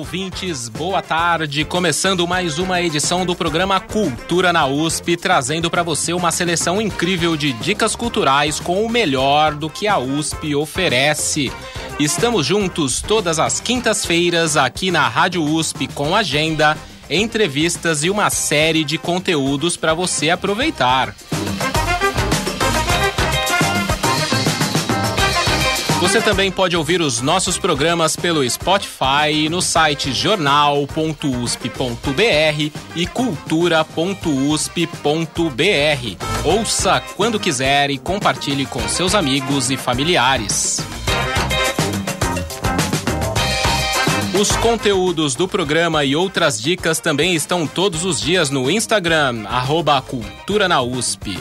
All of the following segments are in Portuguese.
Ouvintes, boa tarde. Começando mais uma edição do programa Cultura na USP, trazendo para você uma seleção incrível de dicas culturais com o melhor do que a USP oferece. Estamos juntos todas as quintas-feiras aqui na Rádio USP com agenda entrevistas e uma série de conteúdos para você aproveitar. Você também pode ouvir os nossos programas pelo Spotify no site jornal.usp.br e cultura.usp.br. Ouça quando quiser e compartilhe com seus amigos e familiares. Os conteúdos do programa e outras dicas também estão todos os dias no Instagram, arroba Cultura na USP.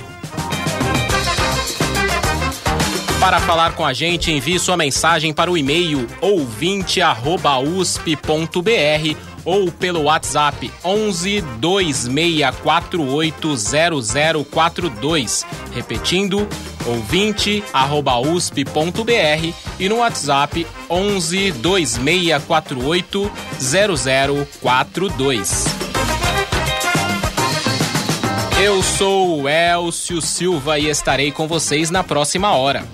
Para falar com a gente, envie sua mensagem para o e-mail ouvinte@usp.br ou pelo WhatsApp 11 2648 0042. Repetindo, ouvinte@usp.br e no WhatsApp 11 2648 0042. Eu sou o Elcio Silva e estarei com vocês na próxima hora.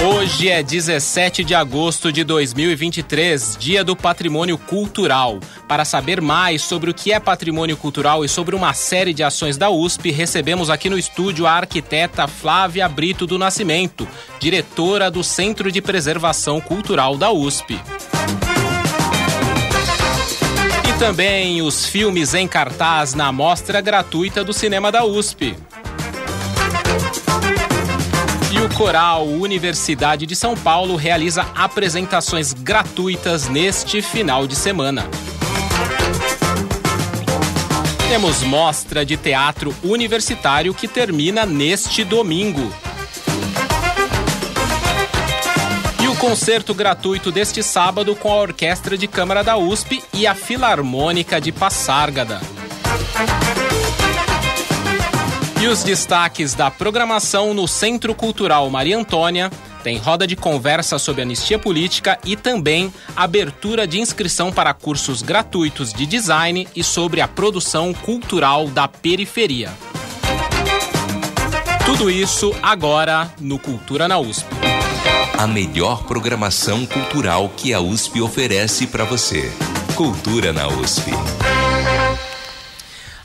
Hoje é 17 de agosto de 2023, Dia do Patrimônio Cultural. Para saber mais sobre o que é patrimônio cultural e sobre uma série de ações da USP, recebemos aqui no estúdio a arquiteta Flávia Brito do Nascimento, diretora do Centro de Preservação Cultural da USP. E também os filmes em cartaz na mostra gratuita do cinema da USP. E o Coral Universidade de São Paulo realiza apresentações gratuitas neste final de semana. Temos mostra de teatro universitário que termina neste domingo. E o concerto gratuito deste sábado com a Orquestra de Câmara da USP e a Filarmônica de Passárgada. E os destaques da programação no Centro Cultural Maria Antônia tem roda de conversa sobre anistia política e também abertura de inscrição para cursos gratuitos de design e sobre a produção cultural da periferia. Tudo isso agora no Cultura na USP. A melhor programação cultural que a USP oferece para você. Cultura na USP.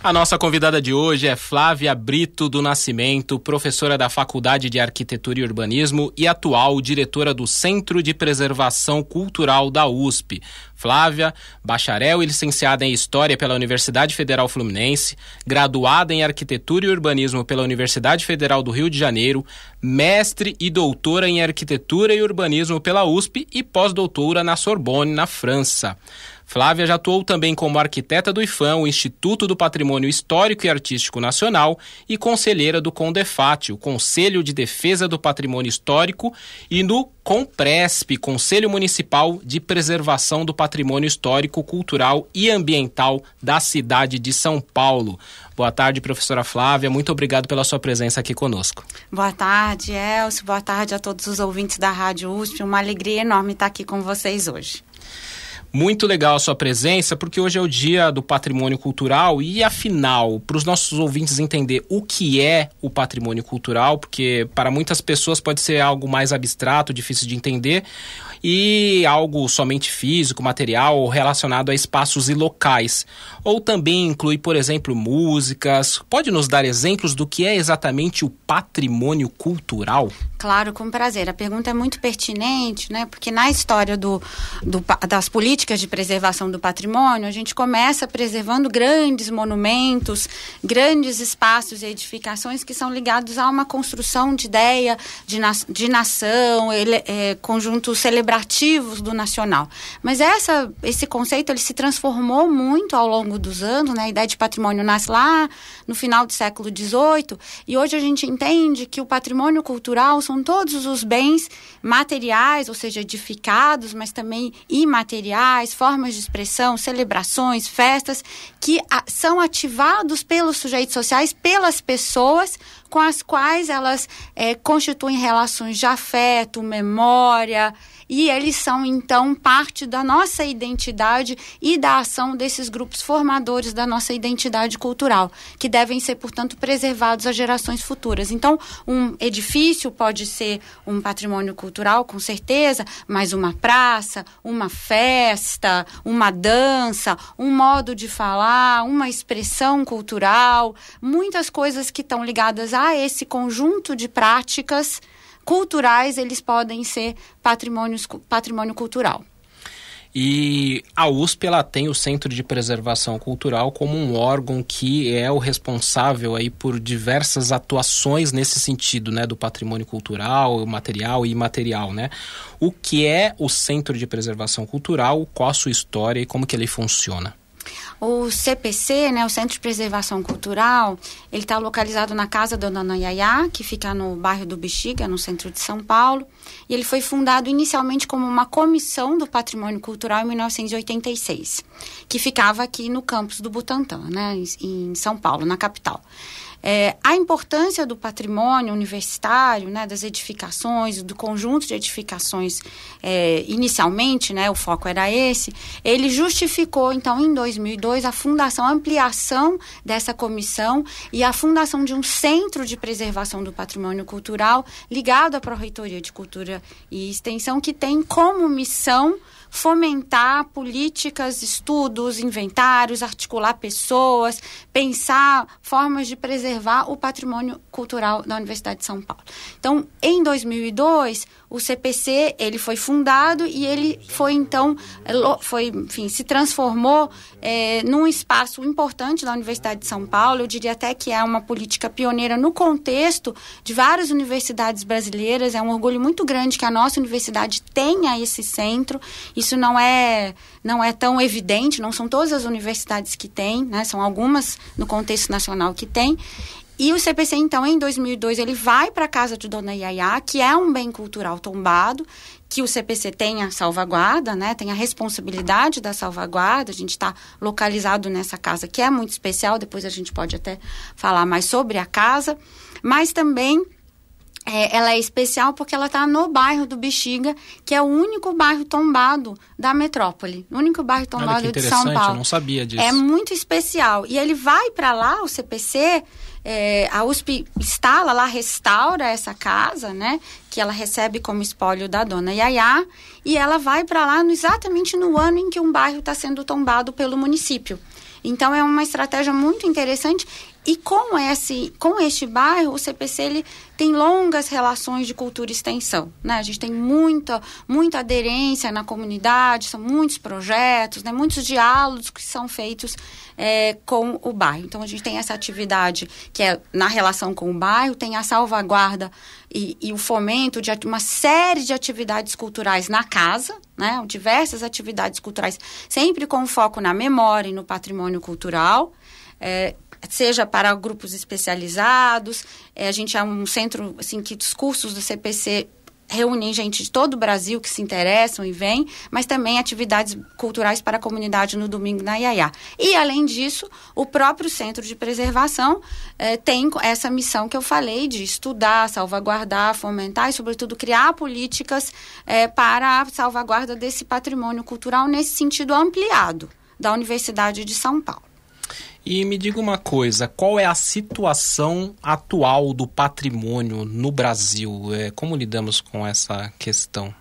A nossa convidada de hoje é Flávia Brito do Nascimento, professora da Faculdade de Arquitetura e Urbanismo e atual diretora do Centro de Preservação Cultural da USP. Flávia, bacharel e licenciada em História pela Universidade Federal Fluminense, graduada em Arquitetura e Urbanismo pela Universidade Federal do Rio de Janeiro, mestre e doutora em Arquitetura e Urbanismo pela USP e pós-doutora na Sorbonne, na França. Flávia já atuou também como arquiteta do IFAM, o Instituto do Patrimônio Histórico e Artístico Nacional, e conselheira do CONDEFAT, o Conselho de Defesa do Patrimônio Histórico, e no COMPRESP, Conselho Municipal de Preservação do Patrimônio Histórico, Cultural e Ambiental da cidade de São Paulo. Boa tarde, professora Flávia. Muito obrigado pela sua presença aqui conosco. Boa tarde, Elcio. Boa tarde a todos os ouvintes da Rádio USP. Uma alegria enorme estar aqui com vocês hoje. Muito legal a sua presença, porque hoje é o dia do patrimônio cultural e, afinal, para os nossos ouvintes entender o que é o patrimônio cultural, porque para muitas pessoas pode ser algo mais abstrato, difícil de entender, e algo somente físico, material ou relacionado a espaços e locais. Ou também inclui, por exemplo, músicas. Pode nos dar exemplos do que é exatamente o patrimônio cultural? Claro, com prazer. A pergunta é muito pertinente, né? Porque na história do, do, das políticas de preservação do patrimônio, a gente começa preservando grandes monumentos, grandes espaços e edificações que são ligados a uma construção de ideia de, na, de nação, ele, é, conjuntos celebrativos do nacional. Mas essa, esse conceito ele se transformou muito ao longo dos anos, né? A ideia de patrimônio nasce lá no final do século XVIII e hoje a gente entende que o patrimônio cultural são são todos os bens materiais, ou seja, edificados, mas também imateriais, formas de expressão, celebrações, festas, que a, são ativados pelos sujeitos sociais, pelas pessoas com as quais elas é, constituem relações de afeto, memória, e eles são então parte da nossa identidade e da ação desses grupos formadores da nossa identidade cultural, que devem ser, portanto, preservados às gerações futuras. Então, um edifício pode ser um patrimônio cultural, com certeza, mas uma praça, uma festa, uma dança, um modo de falar, uma expressão cultural, muitas coisas que estão ligadas a esse conjunto de práticas culturais, eles podem ser patrimônio cultural. E a USP ela tem o Centro de Preservação Cultural como um órgão que é o responsável aí por diversas atuações nesse sentido, né, do patrimônio cultural, material e imaterial, né? O que é o Centro de Preservação Cultural, qual a sua história e como que ele funciona? O CPC, né, o Centro de Preservação Cultural, ele está localizado na casa da Dona Yaya, que fica no bairro do Bexiga, no centro de São Paulo. E ele foi fundado inicialmente como uma comissão do patrimônio cultural em 1986, que ficava aqui no campus do Butantã, né, em São Paulo, na capital. É, a importância do patrimônio universitário, né, das edificações, do conjunto de edificações, é, inicialmente, né, o foco era esse, ele justificou, então, em 2002, a fundação, a ampliação dessa comissão e a fundação de um centro de preservação do patrimônio cultural ligado à Pró-Reitoria de Cultura e Extensão, que tem como missão fomentar políticas, estudos, inventários, articular pessoas, pensar formas de preservar o patrimônio cultural da Universidade de São Paulo. Então, em 2002, o CPC ele foi fundado e ele foi então foi enfim se transformou é, num espaço importante da Universidade de São Paulo. Eu diria até que é uma política pioneira no contexto de várias universidades brasileiras. É um orgulho muito grande que a nossa universidade tenha esse centro. Isso não é não é tão evidente não são todas as universidades que têm né? São algumas no contexto nacional que têm e o CPC, então, em 2002, ele vai para a casa de Dona Yaya, que é um bem cultural tombado, que o CPC tem a salvaguarda, né? Tem a responsabilidade da salvaguarda. A gente está localizado nessa casa, que é muito especial. Depois a gente pode até falar mais sobre a casa. Mas também é, ela é especial porque ela está no bairro do Bexiga, que é o único bairro tombado da metrópole, o único bairro tombado de São Paulo. Eu não sabia disso. É muito especial. E ele vai para lá, o CPC, é, a USP instala lá, restaura essa casa, né? Que ela recebe como espólio da dona Yaya, e ela vai para lá no, exatamente no ano em que um bairro está sendo tombado pelo município. Então é uma estratégia muito interessante e com esse, com este bairro, o CPC ele tem longas relações de cultura e extensão, né? A gente tem muita, muita aderência na comunidade, são muitos projetos, né? Muitos diálogos que são feitos é, com o bairro. Então a gente tem essa atividade que é na relação com o bairro, tem a salvaguarda e, e o fomento de uma série de atividades culturais na casa, né? Diversas atividades culturais, sempre com foco na memória e no patrimônio cultural. É, seja para grupos especializados. É, a gente é um centro assim que os cursos do CPC reúnem gente de todo o Brasil que se interessam e vêm, mas também atividades culturais para a comunidade no domingo na Iaiá. E, além disso, o próprio Centro de Preservação eh, tem essa missão que eu falei de estudar, salvaguardar, fomentar e, sobretudo, criar políticas eh, para a salvaguarda desse patrimônio cultural nesse sentido ampliado da Universidade de São Paulo. E me diga uma coisa, qual é a situação atual do patrimônio no Brasil? É, como lidamos com essa questão?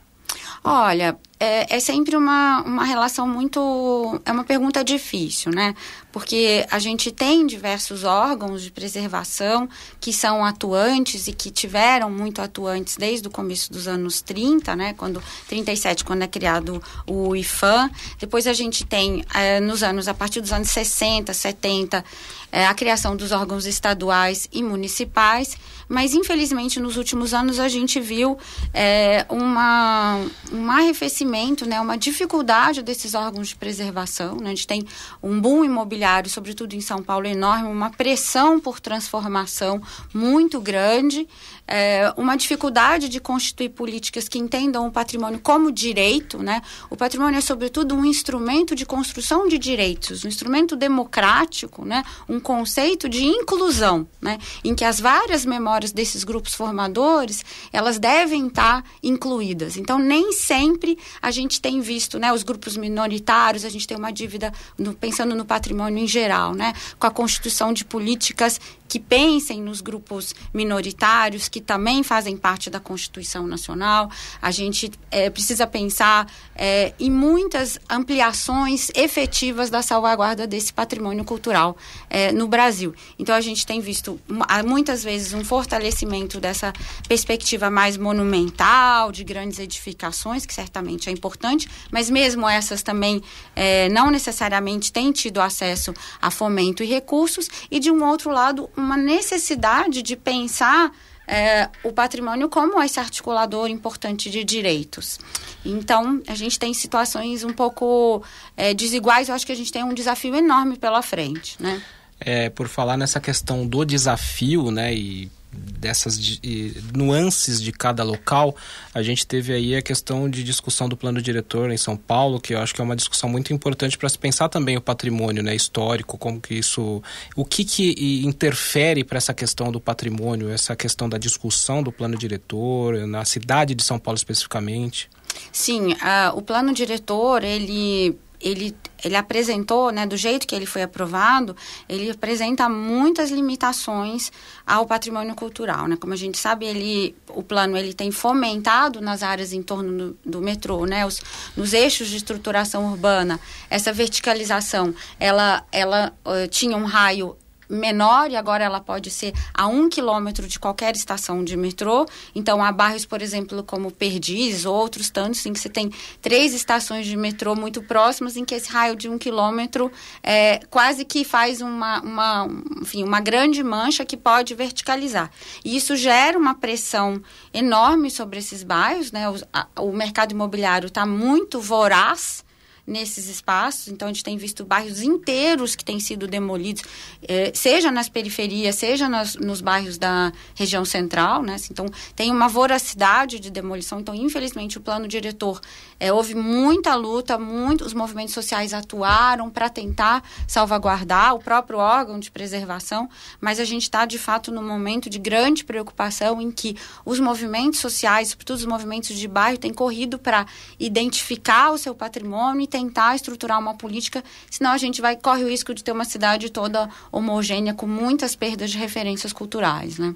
Olha, é, é, sempre uma, uma relação muito. É uma pergunta difícil, né? Porque a gente tem diversos órgãos de preservação que são atuantes e que tiveram muito atuantes desde o começo dos anos 30, né? Quando, 37, quando é criado o IFAM. Depois a gente tem, é, nos anos, a partir dos anos 60, 70, é, a criação dos órgãos estaduais e municipais, mas infelizmente nos últimos anos a gente viu é, uma, um arrefecimento, né, uma dificuldade desses órgãos de preservação. Né? A gente tem um boom imobiliário, sobretudo em São Paulo, enorme, uma pressão por transformação muito grande é, uma dificuldade de constituir políticas que entendam o patrimônio como direito, né? O patrimônio é, sobretudo, um instrumento de construção de direitos, um instrumento democrático, né? Um conceito de inclusão, né? Em que as várias memórias desses grupos formadores, elas devem estar incluídas. Então, nem sempre a gente tem visto, né? Os grupos minoritários, a gente tem uma dívida, no, pensando no patrimônio em geral, né? Com a constituição de políticas que pensem nos grupos minoritários, que também fazem parte da Constituição Nacional. A gente é, precisa pensar é, em muitas ampliações efetivas da salvaguarda desse patrimônio cultural é, no Brasil. Então, a gente tem visto muitas vezes um fortalecimento dessa perspectiva mais monumental, de grandes edificações, que certamente é importante, mas mesmo essas também é, não necessariamente têm tido acesso a fomento e recursos, e de um outro lado, uma necessidade de pensar é, o patrimônio como esse articulador importante de direitos. Então, a gente tem situações um pouco é, desiguais, eu acho que a gente tem um desafio enorme pela frente, né? É, por falar nessa questão do desafio, né, e dessas de, nuances de cada local, a gente teve aí a questão de discussão do plano diretor em São Paulo, que eu acho que é uma discussão muito importante para se pensar também o patrimônio né, histórico, como que isso. O que, que interfere para essa questão do patrimônio, essa questão da discussão do plano diretor, na cidade de São Paulo especificamente? Sim, o plano diretor, ele ele, ele apresentou, né, do jeito que ele foi aprovado, ele apresenta muitas limitações ao patrimônio cultural, né? Como a gente sabe, ele, o plano ele tem fomentado nas áreas em torno do, do metrô, né, os, nos eixos de estruturação urbana, essa verticalização, ela, ela uh, tinha um raio menor e agora ela pode ser a um quilômetro de qualquer estação de metrô. Então, há bairros, por exemplo, como Perdizes ou outros tantos, em que você tem três estações de metrô muito próximas, em que esse raio de um quilômetro é, quase que faz uma, uma, enfim, uma grande mancha que pode verticalizar. E isso gera uma pressão enorme sobre esses bairros, né? o, a, o mercado imobiliário está muito voraz nesses espaços. Então, a gente tem visto bairros inteiros que têm sido demolidos, eh, seja nas periferias, seja nas, nos bairros da região central. Né? Então, tem uma voracidade de demolição. Então, infelizmente, o plano diretor, eh, houve muita luta, muito, os movimentos sociais atuaram para tentar salvaguardar o próprio órgão de preservação, mas a gente está, de fato, num momento de grande preocupação em que os movimentos sociais, sobretudo os movimentos de bairro, têm corrido para identificar o seu patrimônio tentar estruturar uma política, senão a gente vai corre o risco de ter uma cidade toda homogênea com muitas perdas de referências culturais, né?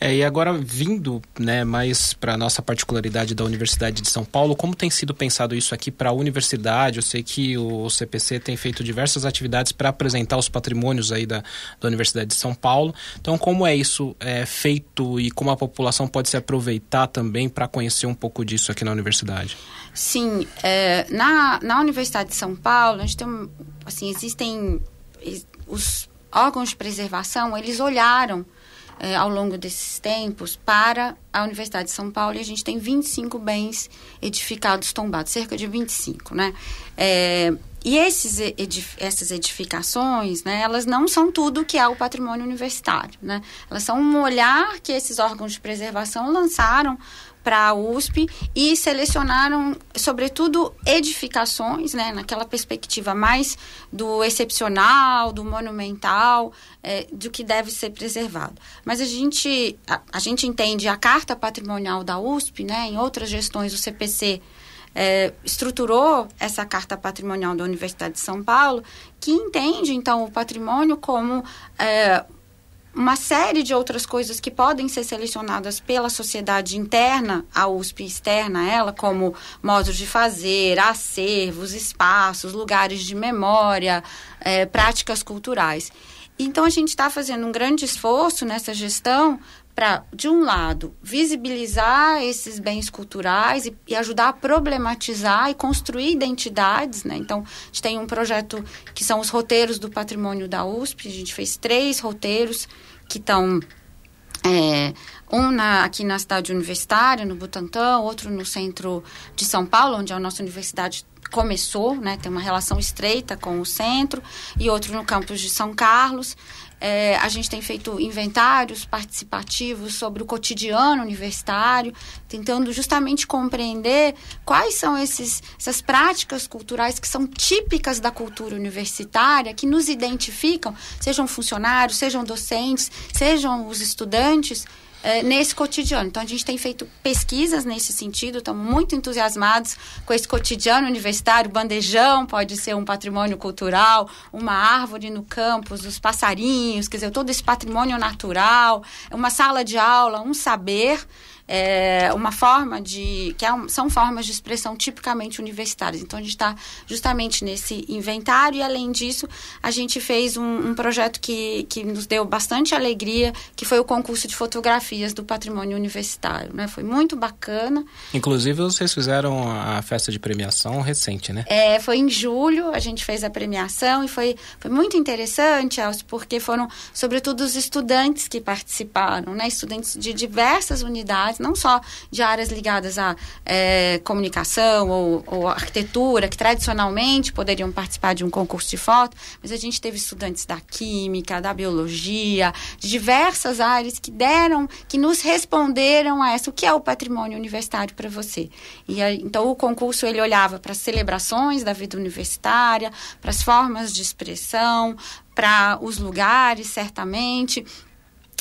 É, e agora vindo né, mais para nossa particularidade da Universidade de São Paulo, como tem sido pensado isso aqui para a universidade? Eu sei que o CPC tem feito diversas atividades para apresentar os patrimônios aí da, da Universidade de São Paulo. Então, como é isso é, feito e como a população pode se aproveitar também para conhecer um pouco disso aqui na universidade? Sim, é, na, na Universidade de São Paulo, a gente tem, assim, existem os órgãos de preservação, eles olharam é, ao longo desses tempos para a Universidade de São Paulo e a gente tem 25 bens edificados tombados, cerca de 25, né? É, e esses edif essas edificações, né, elas não são tudo que é o patrimônio universitário, né? Elas são um olhar que esses órgãos de preservação lançaram para a USP e selecionaram, sobretudo, edificações, né, naquela perspectiva mais do excepcional, do monumental, é, do que deve ser preservado. Mas a gente, a, a, gente entende a Carta Patrimonial da USP, né, em outras gestões, o CPC é, estruturou essa Carta Patrimonial da Universidade de São Paulo, que entende, então, o patrimônio como. É, uma série de outras coisas que podem ser selecionadas pela sociedade interna, a USP externa a ela, como modos de fazer, acervos, espaços, lugares de memória, é, práticas culturais. Então, a gente está fazendo um grande esforço nessa gestão para, de um lado, visibilizar esses bens culturais e, e, ajudar a problematizar e construir identidades. Né? Então, a gente tem um projeto que são os roteiros do patrimônio da USP. A gente fez três roteiros que estão. É, um na, aqui na cidade universitária, no Butantã, outro no centro de São Paulo, onde a nossa universidade começou, né, tem uma relação estreita com o centro, e outro no campus de São Carlos. É, a gente tem feito inventários participativos sobre o cotidiano universitário, tentando justamente compreender quais são esses, essas práticas culturais que são típicas da cultura universitária, que nos identificam, sejam funcionários, sejam docentes, sejam os estudantes, é, nesse cotidiano. Então, a gente tem feito pesquisas nesse sentido, estamos muito entusiasmados com esse cotidiano universitário. Bandejão pode ser um patrimônio cultural, uma árvore no campus, os passarinhos, quer dizer, todo esse patrimônio natural, uma sala de aula, um saber é, uma forma de. que é um, são formas de expressão tipicamente universitárias. Então, a gente está justamente nesse inventário e, além disso, a gente fez um, um, projeto que, que nos deu bastante alegria, que foi o concurso de fotografias do patrimônio universitário. Né? Foi muito bacana. Inclusive, vocês fizeram a festa de premiação recente, né? É, foi em julho, a gente fez a premiação e foi, foi muito interessante, Elcio, porque foram, sobretudo, os estudantes que participaram, né? Estudantes de diversas unidades não só de áreas ligadas à é, comunicação ou, ou, arquitetura, que tradicionalmente poderiam participar de um concurso de foto, mas a gente teve estudantes da química, da biologia, de diversas áreas que deram, que nos responderam a essa, o que é o patrimônio universitário para você? E então o concurso ele olhava para as celebrações da vida universitária, para as formas de expressão, para os lugares, certamente,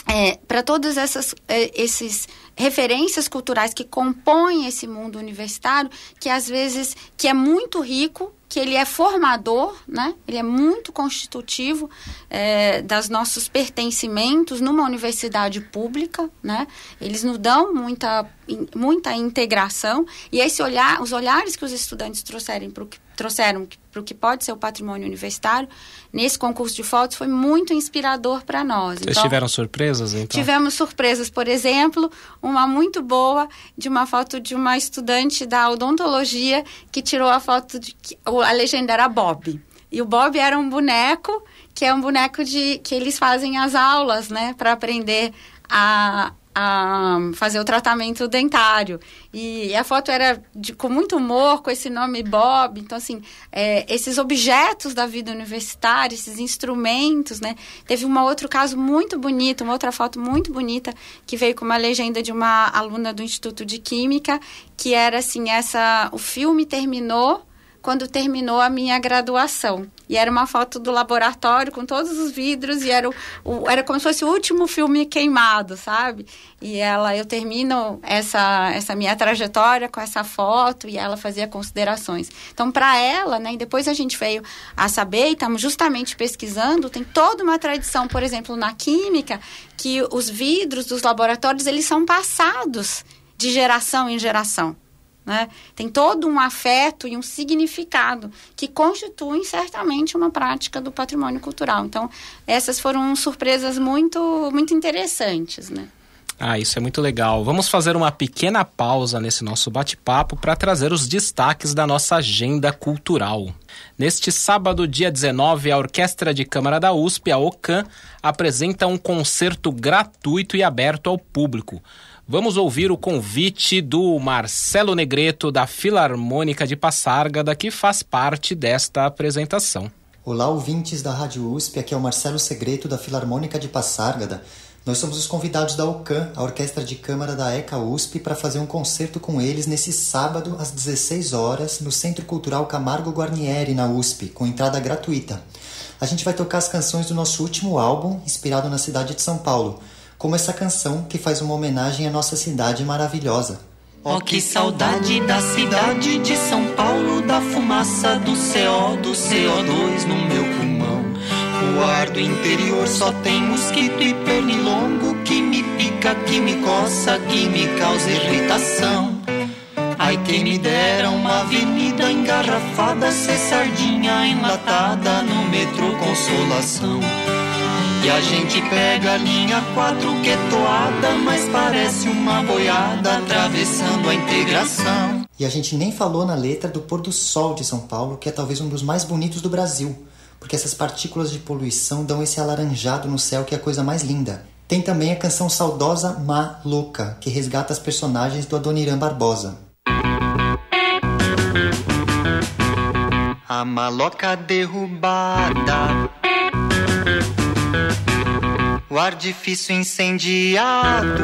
é, para todos essas, é, esses referências culturais que compõem esse mundo universitário, que às vezes que é muito rico, que ele é formador, né? Ele é muito constitutivo é, das nossos pertencimentos numa universidade pública, né? Eles nos dão muita, muita integração e esse olhar, os olhares que os estudantes trouxerem para o trouxeram para o que pode ser o patrimônio universitário, nesse concurso de fotos foi muito inspirador para nós. Vocês então, tiveram surpresas, então? Tivemos surpresas, por exemplo, uma muito boa de uma foto de uma estudante da odontologia que tirou a foto de a legenda era Bob. E o Bob era um boneco que é um boneco de que eles fazem as aulas, né, para aprender a, a fazer o tratamento dentário. E a foto era de, com muito humor, com esse nome Bob. Então, assim, é, esses objetos da vida universitária, esses instrumentos, né? Teve um outro caso muito bonito, uma outra foto muito bonita, que veio com uma legenda de uma aluna do Instituto de Química, que era assim, essa... O filme terminou quando terminou a minha graduação. E era uma foto do laboratório com todos os vidros e era, o, o, era como se fosse o último filme queimado, sabe? E ela, eu termino essa, essa minha trajetória com essa foto e ela fazia considerações. Então, para ela, né, e depois a gente veio a saber e estamos justamente pesquisando, tem toda uma tradição, por exemplo, na química, que os vidros dos laboratórios, eles são passados de geração em geração. Né? Tem todo um afeto e um significado que constituem certamente uma prática do patrimônio cultural. Então, essas foram surpresas muito, muito interessantes. Né? Ah, isso é muito legal. Vamos fazer uma pequena pausa nesse nosso bate-papo para trazer os destaques da nossa agenda cultural. Neste sábado, dia 19, a Orquestra de Câmara da USP, a OCAM, apresenta um concerto gratuito e aberto ao público. Vamos ouvir o convite do Marcelo Negreto, da Filarmônica de Passárgada, que faz parte desta apresentação. Olá, ouvintes da Rádio USP, aqui é o Marcelo Segreto, da Filarmônica de Passárgada. Nós somos os convidados da OCAM, a Orquestra de Câmara da ECA USP, para fazer um concerto com eles nesse sábado, às 16 horas, no Centro Cultural Camargo Guarnieri, na USP, com entrada gratuita. A gente vai tocar as canções do nosso último álbum, inspirado na cidade de São Paulo, como essa canção que faz uma homenagem à nossa cidade maravilhosa. Oh, que saudade da cidade de São Paulo, da fumaça do CO, do CO2 no meu pulmão. O ar do interior só tem mosquito e pernilongo que me pica, que me coça, que me causa irritação. Ai, quem me dera uma avenida engarrafada, ser sardinha enlatada no metrô Consolação. E a gente pega a linha 4 que é toada, mas parece uma boiada atravessando a integração. E a gente nem falou na letra do pôr do sol de São Paulo, que é talvez um dos mais bonitos do Brasil, porque essas partículas de poluição dão esse alaranjado no céu que é a coisa mais linda. Tem também a canção saudosa Maluca, que resgata as personagens do Adoniran Barbosa. A maloca derrubada o ar difícil incendiado.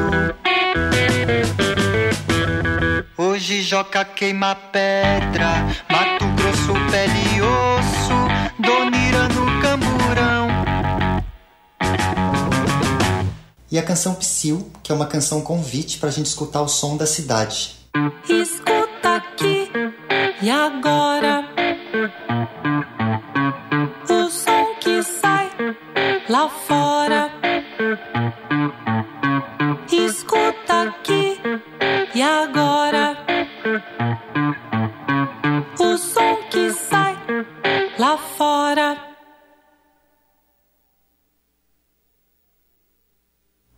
Hoje Joca queima pedra, Mato Grosso, pele e osso, Donira no camburão. E a canção Psyll, que é uma canção convite para a gente escutar o som da cidade. Escuta aqui e agora.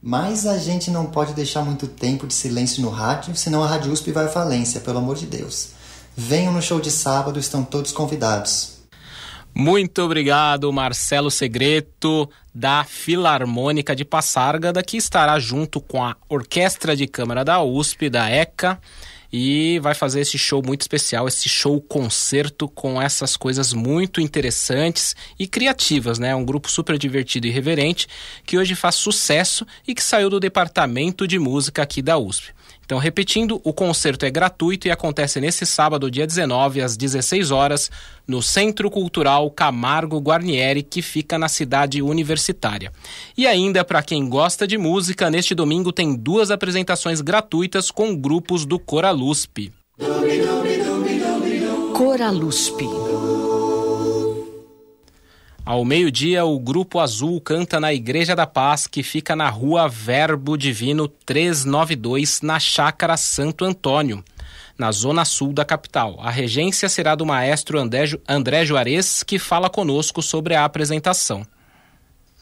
Mas a gente não pode deixar muito tempo de silêncio no rádio, senão a Rádio USP vai à falência, pelo amor de Deus. Venham no show de sábado, estão todos convidados. Muito obrigado, Marcelo Segreto, da Filarmônica de Passárgada, que estará junto com a Orquestra de Câmara da USP, da ECA, e vai fazer esse show muito especial, esse show concerto com essas coisas muito interessantes e criativas, né? Um grupo super divertido e reverente que hoje faz sucesso e que saiu do departamento de música aqui da USP. Então, repetindo, o concerto é gratuito e acontece nesse sábado, dia 19, às 16 horas, no Centro Cultural Camargo Guarnieri, que fica na cidade universitária. E ainda, para quem gosta de música, neste domingo tem duas apresentações gratuitas com grupos do Coralusp. Coralusp. Ao meio-dia, o Grupo Azul canta na Igreja da Paz, que fica na rua Verbo Divino 392, na Chácara Santo Antônio, na zona sul da capital. A regência será do maestro André Juarez, que fala conosco sobre a apresentação.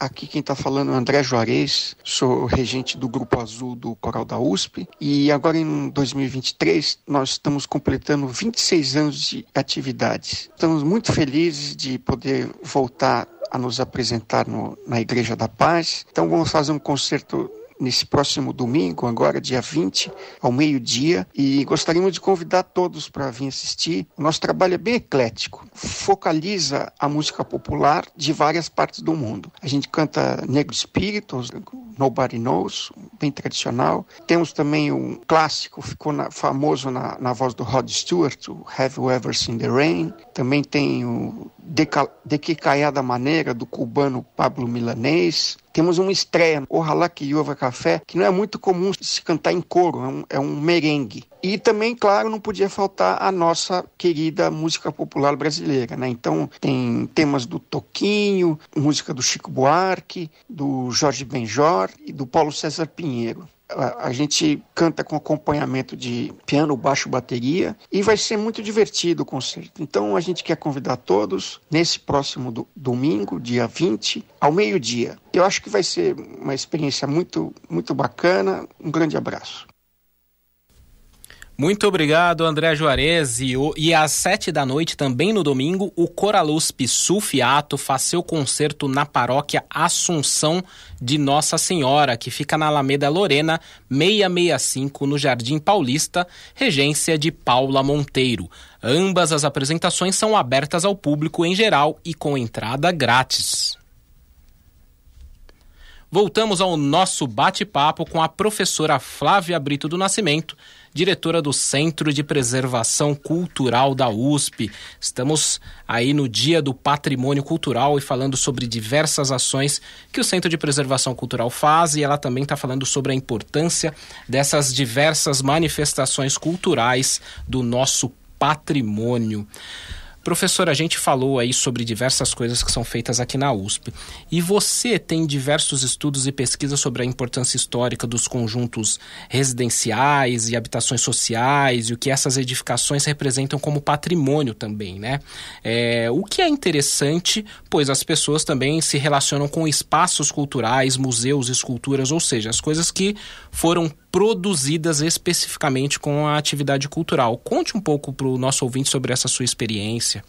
Aqui quem está falando é André Juarez, sou regente do Grupo Azul do Coral da USP e agora em 2023 nós estamos completando 26 anos de atividades. Estamos muito felizes de poder voltar a nos apresentar no, na Igreja da Paz. Então vamos fazer um concerto nesse próximo domingo, agora dia 20, ao meio-dia, e gostaríamos de convidar todos para vir assistir. O nosso trabalho é bem eclético, focaliza a música popular de várias partes do mundo. A gente canta Negro Espírito, Nobody Knows, bem tradicional. Temos também um clássico, ficou na, famoso na, na voz do Rod Stewart, o Have You Ever Seen the Rain. Também tem o De Que Caiada Maneira, do cubano Pablo Milanês. Temos uma estreia, Ojalá Que Llueva Café, que não é muito comum se cantar em coro, é um, é um merengue. E também, claro, não podia faltar a nossa querida música popular brasileira, né? Então, tem temas do Toquinho, música do Chico Buarque, do Jorge Benjor e do Paulo César Pinheiro a, gente canta com acompanhamento de piano, baixo, bateria e vai ser muito divertido o concerto. Então a gente quer convidar todos nesse próximo do, domingo, dia 20, ao meio-dia. Eu acho que vai ser uma experiência muito, muito bacana. Um grande abraço. Muito obrigado, André Juarez. E, e às sete da noite, também no domingo, o Coralusp Sulfiato faz seu concerto na paróquia Assunção de Nossa Senhora, que fica na Alameda Lorena, 665, no Jardim Paulista, regência de Paula Monteiro. Ambas as apresentações são abertas ao público em geral e com entrada grátis. Voltamos ao nosso bate-papo com a professora Flávia Brito do Nascimento diretora do Centro de Preservação Cultural da USP. Estamos aí no Dia do Patrimônio Cultural e falando sobre diversas ações que o Centro de Preservação Cultural faz e ela também está falando sobre a importância dessas diversas manifestações culturais do nosso patrimônio. Professor, a gente falou aí sobre diversas coisas que são feitas aqui na USP. E você tem diversos estudos e pesquisas sobre a importância histórica dos conjuntos residenciais e habitações sociais e o que essas edificações representam como patrimônio também, né? É, o que é interessante, pois as pessoas também se relacionam com espaços culturais, museus, esculturas, ou seja, as coisas que foram produzidas especificamente com a atividade cultural. Conte um pouco para o nosso ouvinte sobre essa sua experiência.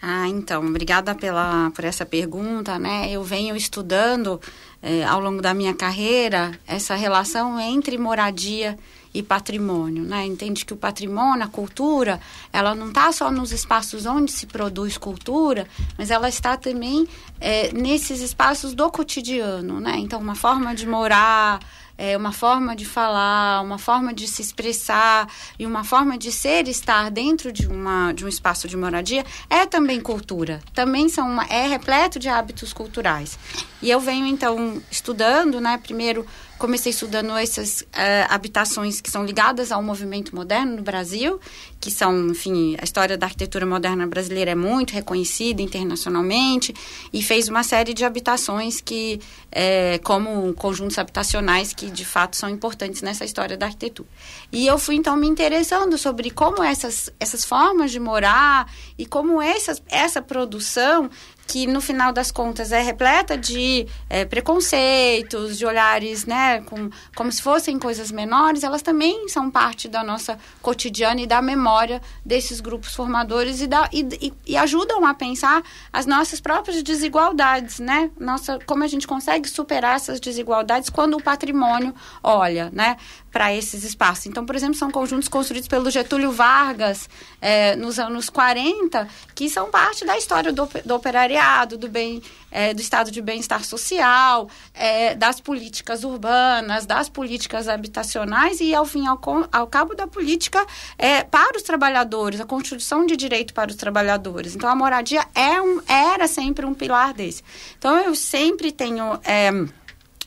Ah, então, obrigada pela, por essa pergunta, né? Eu venho estudando eh, ao longo da minha carreira essa relação entre moradia e patrimônio, né? Entende que o patrimônio, a cultura, ela não está só nos espaços onde se produz cultura, mas ela está também eh, nesses espaços do cotidiano, né? Então, uma forma de morar, é, uma forma de falar, uma forma de se expressar e uma forma de ser estar dentro de, uma, de um espaço de moradia é também cultura. Também são uma, é repleto de hábitos culturais. E eu venho, então, estudando, né, primeiro comecei estudando essas uh, habitações que são ligadas ao movimento moderno no Brasil, que são, enfim, a história da arquitetura moderna brasileira é muito reconhecida internacionalmente, e fez uma série de habitações que, é, como conjuntos habitacionais que de fato são importantes nessa história da arquitetura. E eu fui então me interessando sobre como essas, essas formas de morar e como essas, essa produção que no final das contas é repleta de é, preconceitos, de olhares, né, com, como se fossem coisas menores, elas também são parte da nossa cotidiana e da memória desses grupos formadores e, e, e, ajudam a pensar as nossas próprias desigualdades, né, nossa, como a gente consegue superar essas desigualdades quando o patrimônio olha, né, para esses espaços. Então, por exemplo, são conjuntos construídos pelo Getúlio Vargas é, nos anos 40, que são parte da história do, do operariado, do bem, é, do estado de bem-estar social, é, das políticas urbanas, das políticas habitacionais e, ao fim ao, ao cabo, da política é, para os trabalhadores, a construção de direito para os trabalhadores. Então, a moradia é um, era sempre um pilar desse. Então, eu sempre tenho é,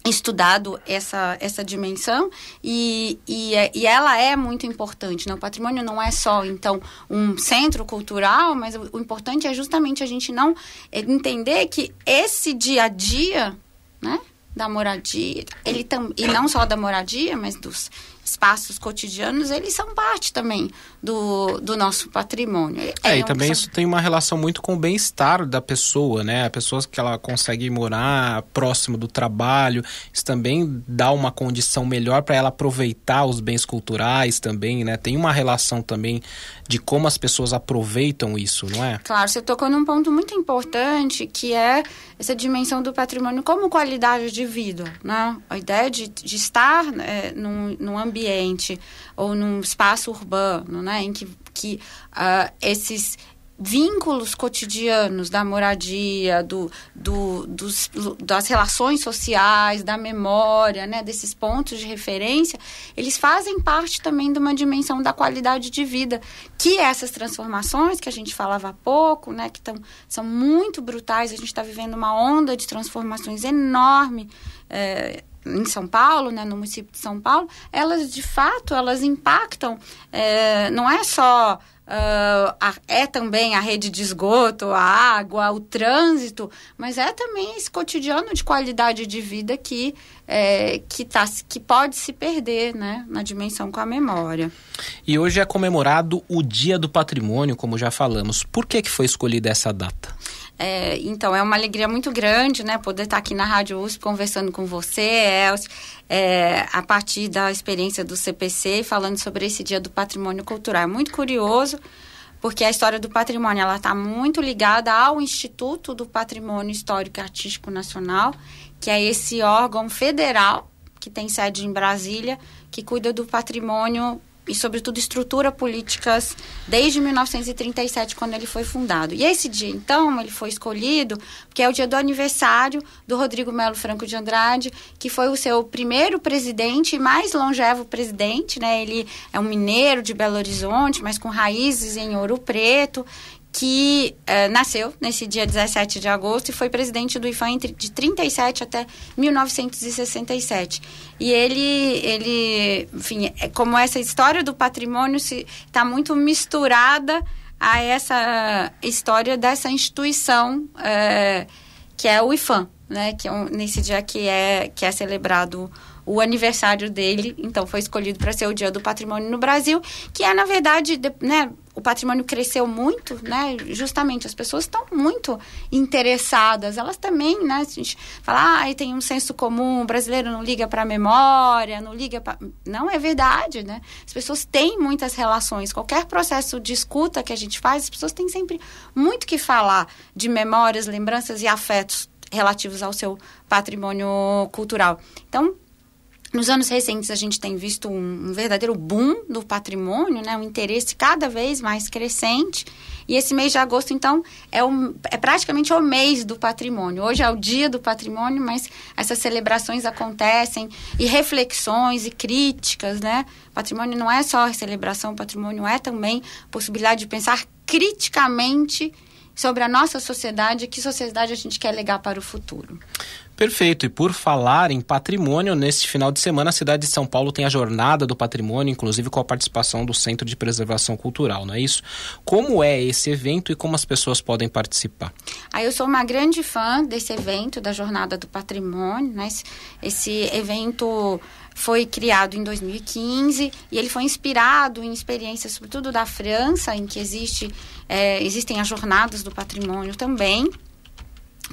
estudado essa, essa dimensão e, e, é, e, ela é muito importante. Né? O patrimônio não é só, então, um centro cultural, mas o, o importante é justamente a gente não entender que esse dia a dia, né, da moradia, ele tam, e não só da moradia, mas dos espaços cotidianos, eles são parte também do, do nosso patrimônio. É, é e também isso tem uma relação muito com o bem-estar da pessoa, né? A pessoa que ela consegue morar próximo do trabalho, isso também dá uma condição melhor para ela aproveitar os bens culturais também, né? Tem uma relação também de como as pessoas aproveitam isso, não é? Claro, você tocou num ponto muito importante, que é essa dimensão do patrimônio como qualidade de vida, né? A ideia de, de estar é, num, num ambiente ou num espaço urbano, né? Em que, que uh, esses vínculos cotidianos da moradia, do, do, dos, das relações sociais, da memória, né, desses pontos de referência, eles fazem parte também de uma dimensão da qualidade de vida, que essas transformações que a gente falava há pouco, né, que tão, são muito brutais, a gente está vivendo uma onda de transformações enorme é, em São Paulo, né, no município de São Paulo, elas de fato elas impactam, é, não é só Uh, a, é também a rede de esgoto, a água, o trânsito, mas é também esse cotidiano de qualidade de vida que, é, que, tá, que pode se perder né, na dimensão com a memória. E hoje é comemorado o Dia do Patrimônio, como já falamos. Por que, que foi escolhida essa data? É, então, é uma alegria muito grande, né, poder estar aqui na Rádio USP conversando com você, Elcio, é, a partir da experiência do CPC, falando sobre esse Dia do Patrimônio Cultural. É muito curioso, porque a história do patrimônio ela está muito ligada ao Instituto do Patrimônio Histórico e Artístico Nacional, que é esse órgão federal que tem sede em Brasília, que cuida do patrimônio e, sobretudo, estrutura políticas desde 1937, quando ele foi fundado. E esse dia, então, ele foi escolhido porque é o dia do aniversário do Rodrigo Melo Franco de Andrade, que foi o seu primeiro presidente e mais longevo presidente, né? Ele é um mineiro de Belo Horizonte, mas com raízes em Ouro Preto, que uh, nasceu nesse dia 17 de agosto e foi presidente do IFAM de 37 até 1967. E ele, ele enfim, é como essa história do patrimônio está muito misturada a essa história dessa instituição é, que é o IFAM, né? Que é um, nesse dia que é, que é celebrado o aniversário dele, então foi escolhido para ser o Dia do Patrimônio no Brasil, que é, na verdade, de, né, o patrimônio cresceu muito, né? Justamente as pessoas estão muito interessadas. Elas também, né? A gente fala, ah, tem um senso comum, o brasileiro não liga para a memória, não liga para. Não é verdade, né? As pessoas têm muitas relações. Qualquer processo de escuta que a gente faz, as pessoas têm sempre muito que falar de memórias, lembranças e afetos relativos ao seu patrimônio cultural. Então, nos anos recentes, a gente tem visto um, um, verdadeiro boom do patrimônio, né? um interesse cada vez mais crescente. E esse mês de agosto, então, é, o, é praticamente o mês do patrimônio. Hoje é o dia do patrimônio, mas essas celebrações acontecem, e reflexões e críticas, né? Patrimônio não é só celebração, patrimônio é também possibilidade de pensar criticamente sobre a nossa sociedade, que sociedade a gente quer legar para o futuro. Perfeito. E por falar em patrimônio, neste final de semana a cidade de São Paulo tem a Jornada do Patrimônio, inclusive com a participação do Centro de Preservação Cultural, não é isso? Como é esse evento e como as pessoas podem participar? Ah, eu sou uma grande fã desse evento, da Jornada do Patrimônio. Né? Esse evento foi criado em 2015 e ele foi inspirado em experiências, sobretudo da França, em que existe, é, existem as Jornadas do Patrimônio também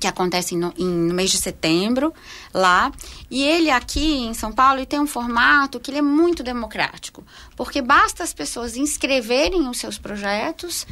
que acontece no, em, no mês de setembro lá. E ele aqui em São Paulo tem um formato que ele é muito democrático, porque basta as pessoas inscreverem os seus projetos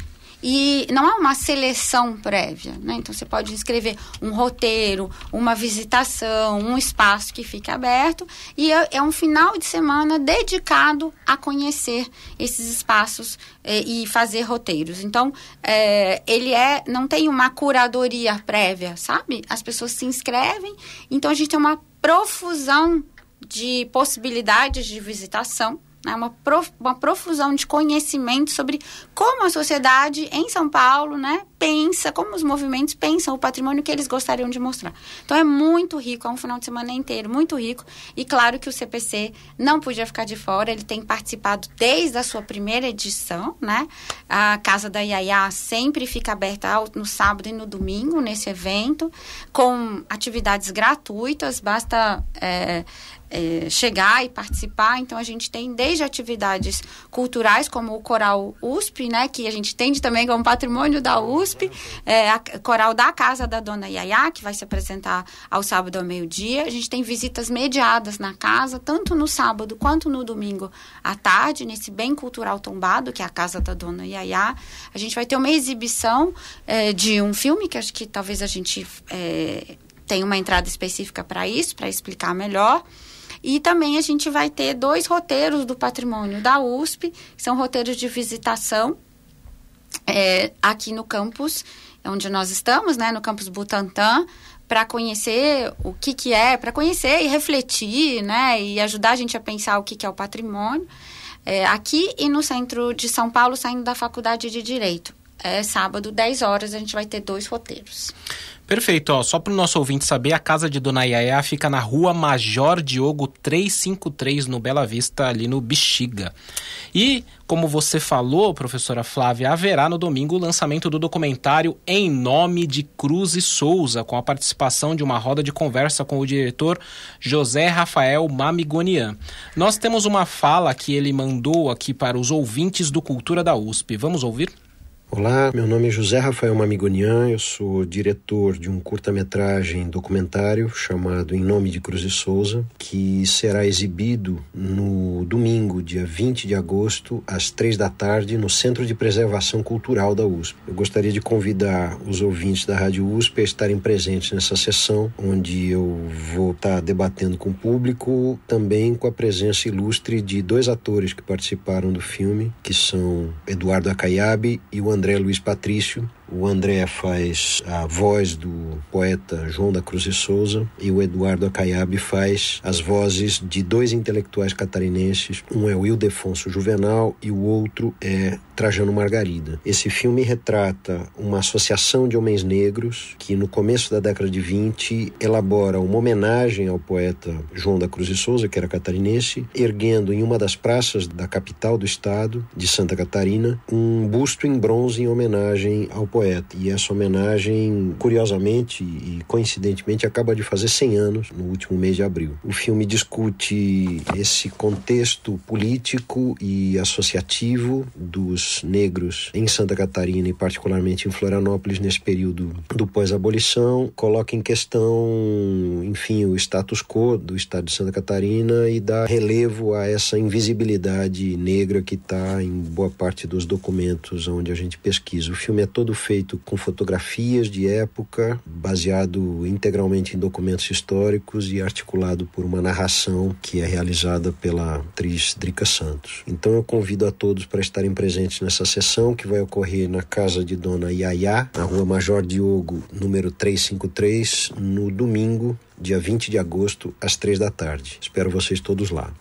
e não há uma seleção prévia, né? Então você pode inscrever um roteiro, uma visitação, um espaço que fica aberto e é, é um final de semana dedicado a conhecer esses espaços eh, e fazer roteiros. Então eh, ele é, não tem uma curadoria prévia, sabe? As pessoas se inscrevem, então a gente tem uma profusão de possibilidades de visitação né, uma, prof, uma profusão de conhecimento sobre como a sociedade em São Paulo né, pensa, como os movimentos pensam o patrimônio que eles gostariam de mostrar. Então é muito rico, é um final de semana inteiro muito rico. E claro que o CPC não podia ficar de fora, ele tem participado desde a sua primeira edição. Né? A Casa da Iaiá sempre fica aberta no sábado e no domingo nesse evento, com atividades gratuitas, basta. É, é, chegar e participar. Então, a gente tem desde atividades culturais, como o Coral USP, né, que a gente entende também como patrimônio da USP, é, a Coral da Casa da Dona Yaya, que vai se apresentar ao sábado ao meio-dia. A gente tem visitas mediadas na casa, tanto no sábado quanto no domingo à tarde, nesse bem cultural tombado, que é a Casa da Dona Yaya. A gente vai ter uma exibição é, de um filme, que acho que talvez a gente é, tenha uma entrada específica para isso, para explicar melhor. E também a gente vai ter dois roteiros do patrimônio da USP, que são roteiros de visitação é, aqui no campus, onde nós estamos, né, no campus Butantã, para conhecer o que, que é, para conhecer e refletir, né, e ajudar a gente a pensar o que, que é o patrimônio. É, aqui e no centro de São Paulo, saindo da Faculdade de Direito. É sábado, 10 horas, a gente vai ter dois roteiros. Perfeito, ó, só para o nosso ouvinte saber, a casa de Dona Yaya fica na rua Major Diogo 353, no Bela Vista, ali no Bexiga. E, como você falou, professora Flávia, haverá no domingo o lançamento do documentário Em Nome de Cruz e Souza, com a participação de uma roda de conversa com o diretor José Rafael Mamigonian. Nós temos uma fala que ele mandou aqui para os ouvintes do Cultura da USP. Vamos ouvir? Olá, meu nome é José Rafael Mamigonian, eu sou diretor de um curta-metragem documentário chamado Em Nome de Cruz e Souza, que será exibido no domingo, dia 20 de agosto, às três da tarde, no Centro de Preservação Cultural da USP. Eu gostaria de convidar os ouvintes da Rádio USP a estarem presentes nessa sessão, onde eu vou estar debatendo com o público, também com a presença ilustre de dois atores que participaram do filme, que são Eduardo Acaiabe e o André Luiz Patrício, O André faz a voz do poeta João da Cruz de Souza e o Eduardo Acaiabe faz as vozes de dois intelectuais catarinenses. Um é o Ildefonso Juvenal e o outro é Trajano Margarida. Esse filme retrata uma associação de homens negros que, no começo da década de 20, elabora uma homenagem ao poeta João da Cruz de Souza, que era catarinense, erguendo em uma das praças da capital do estado, de Santa Catarina, um busto em bronze em homenagem ao poeta. E essa homenagem, curiosamente e coincidentemente, acaba de fazer 100 anos no último mês de abril. O filme discute esse contexto político e associativo dos negros em Santa Catarina e particularmente em Florianópolis nesse período do pós-abolição, coloca em questão, enfim, o status quo do estado de Santa Catarina e dá relevo a essa invisibilidade negra que está em boa parte dos documentos onde a gente pesquisa. O filme é todo feito com fotografias de época, baseado integralmente em documentos históricos e articulado por uma narração que é realizada pela atriz Drica Santos. Então eu convido a todos para estarem presentes nessa sessão que vai ocorrer na casa de Dona Yaya, na rua Major Diogo, número 353, no domingo, dia 20 de agosto, às três da tarde. Espero vocês todos lá.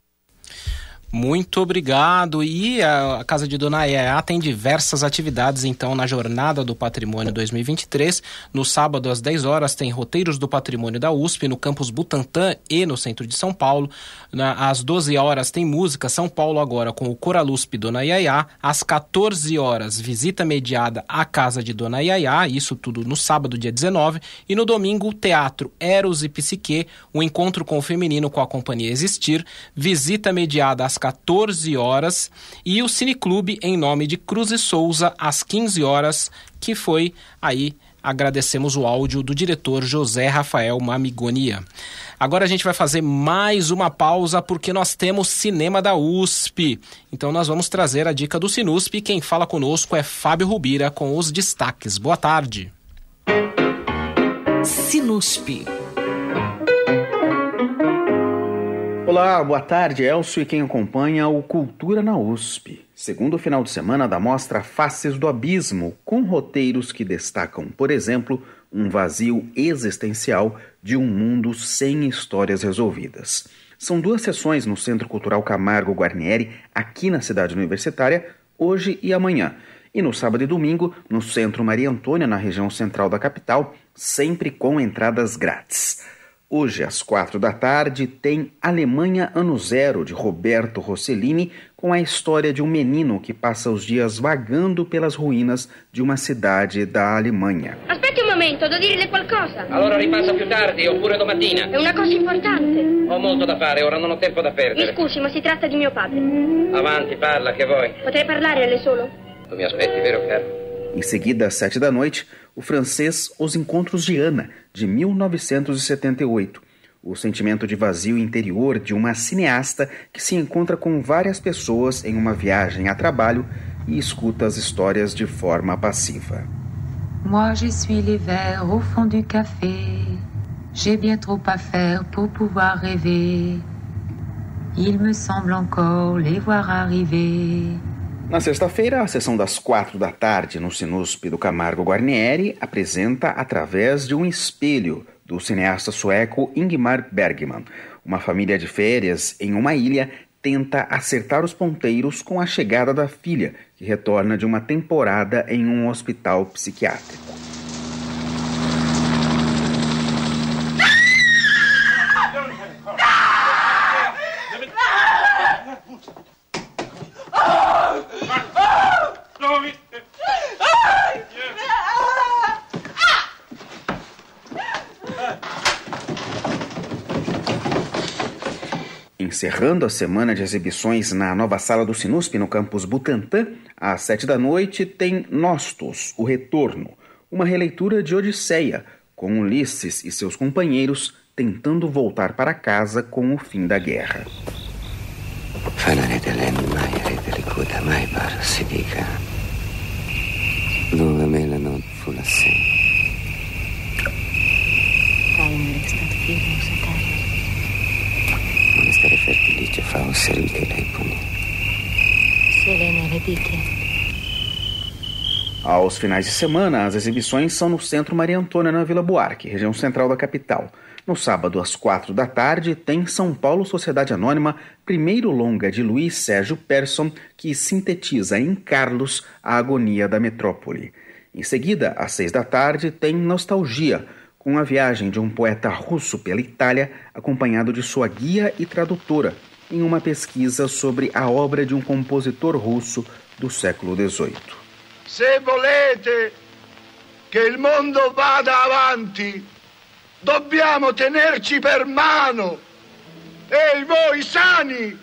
Muito obrigado. E a Casa de Dona Yaya tem diversas atividades, então, na Jornada do Patrimônio 2023. No sábado, às 10 horas, tem Roteiros do Patrimônio da USP, no campus Butantã e no centro de São Paulo. Na, às 12 horas, tem música São Paulo agora com o Coraluspe Dona Yaya. Às 14 horas, visita mediada à Casa de Dona Yaya, isso tudo no sábado, dia 19. E no domingo, o Teatro Eros e Psique, o encontro com o feminino com a companhia Existir. Visita mediada às 14 horas e o Cineclube em nome de Cruz e Souza às 15 horas, que foi aí agradecemos o áudio do diretor José Rafael Mamigonia. Agora a gente vai fazer mais uma pausa porque nós temos cinema da USP. Então nós vamos trazer a dica do Sinusp. Quem fala conosco é Fábio Rubira com os destaques. Boa tarde. Sinusp. Olá, boa tarde, Elcio e quem acompanha o Cultura na USP. Segundo final de semana da mostra Faces do Abismo, com roteiros que destacam, por exemplo, um vazio existencial de um mundo sem histórias resolvidas. São duas sessões no Centro Cultural Camargo Guarnieri, aqui na cidade universitária, hoje e amanhã. E no sábado e domingo, no Centro Maria Antônia, na região central da capital, sempre com entradas grátis. Hoje, às quatro da tarde, tem Alemanha Ano Zero, de Roberto Rossellini, com a história de um menino que passa os dias vagando pelas ruínas de uma cidade da Alemanha. Aspetti un momento, devo dirle qualcosa. Allora ripassa più tardi, oppure domattina. È una cosa importante. Ho molto da fare, ora non ho tempo da Mi perdere. scusi, ma si tratta di mio padre. Avanti, parla, che vuoi? Potrei parlare a lei solo? Tu mi aspetti, vero caro? Em seguida, às sete da noite, o francês Os Encontros de Ana, de 1978. O sentimento de vazio interior de uma cineasta que se encontra com várias pessoas em uma viagem a trabalho e escuta as histórias de forma passiva. Moi, je suis les vers au fond du café. J'ai bien trop à faire pour pouvoir rêver. Il me semble encore les voir arriver. Na sexta-feira, a sessão das quatro da tarde no Sinusp do Camargo Guarnieri apresenta Através de um Espelho, do cineasta sueco Ingmar Bergman. Uma família de férias em uma ilha tenta acertar os ponteiros com a chegada da filha, que retorna de uma temporada em um hospital psiquiátrico. Encerrando a semana de exibições na nova sala do Sinusp no campus Butantã, às sete da noite tem Nostos, o Retorno, uma releitura de Odisseia, com Ulisses e seus companheiros tentando voltar para casa com o fim da guerra. Rete mai par si dica. Dove me la non fu la se. Calma, stat fermo, Satario. Non stare fertilice diche. Aos finais de semana, as exibições são no Centro Maria Antônia, na Vila Buarque, região central da capital. No sábado, às quatro da tarde, tem São Paulo Sociedade Anônima, primeiro longa de Luiz Sérgio Persson, que sintetiza em Carlos a agonia da metrópole. Em seguida, às seis da tarde, tem Nostalgia, com a viagem de um poeta russo pela Itália, acompanhado de sua guia e tradutora, em uma pesquisa sobre a obra de um compositor russo do século XVIII. Se volete che il mondo vada avanti, dobbiamo tenerci per mano. Ehi voi sani,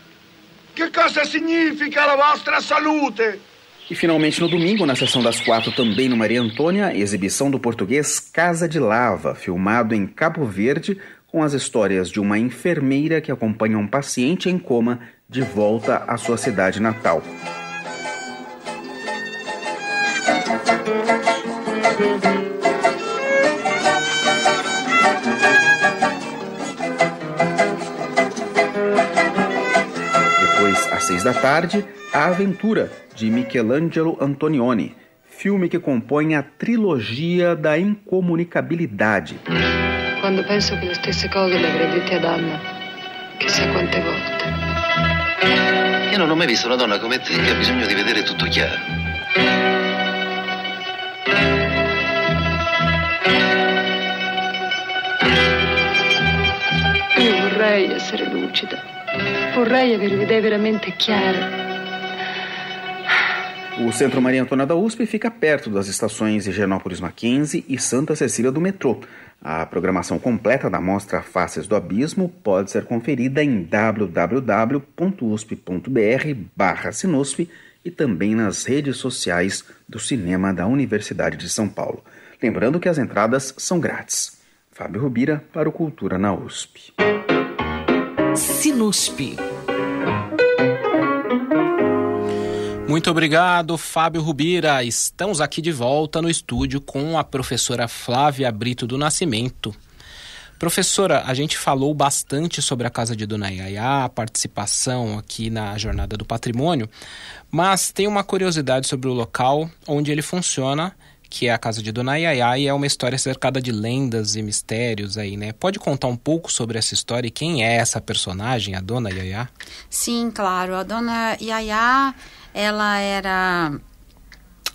che cosa significa la vostra salute? E finalmente no domingo, na sessão das quatro, também no Maria Antônia, exibição do português Casa de Lava, filmado em Cabo Verde, com as histórias de uma enfermeira que acompanha um paciente em coma de volta à sua cidade natal. Depois, às seis da tarde, A Aventura, de Michelangelo Antonioni, filme que compõe a trilogia da incomunicabilidade. Quando penso che le stesse cose le avrei dette ad Anna, chissà quante volte. Io non ho mai visto una donna come te che ha bisogno di vedere tutto chiaro. Io vorrei essere lucida. Vorrei avere veramente. O Centro Maria Antônia da USP fica perto das estações Higienópolis Mackenzie e Santa Cecília do metrô. A programação completa da mostra Faces do Abismo pode ser conferida em www.usp.br barra Sinosf e também nas redes sociais do Cinema da Universidade de São Paulo. Lembrando que as entradas são grátis. Fábio Rubira para o Cultura na USP. Sinusp. Muito obrigado, Fábio Rubira. Estamos aqui de volta no estúdio com a professora Flávia Brito do Nascimento. Professora, a gente falou bastante sobre a Casa de Dona Yaya, a participação aqui na Jornada do Patrimônio, mas tem uma curiosidade sobre o local onde ele funciona, que é a Casa de Dona Yaya, e é uma história cercada de lendas e mistérios aí, né? Pode contar um pouco sobre essa história e quem é essa personagem, a Dona Yaya? Sim, claro. A Dona Yaya ela era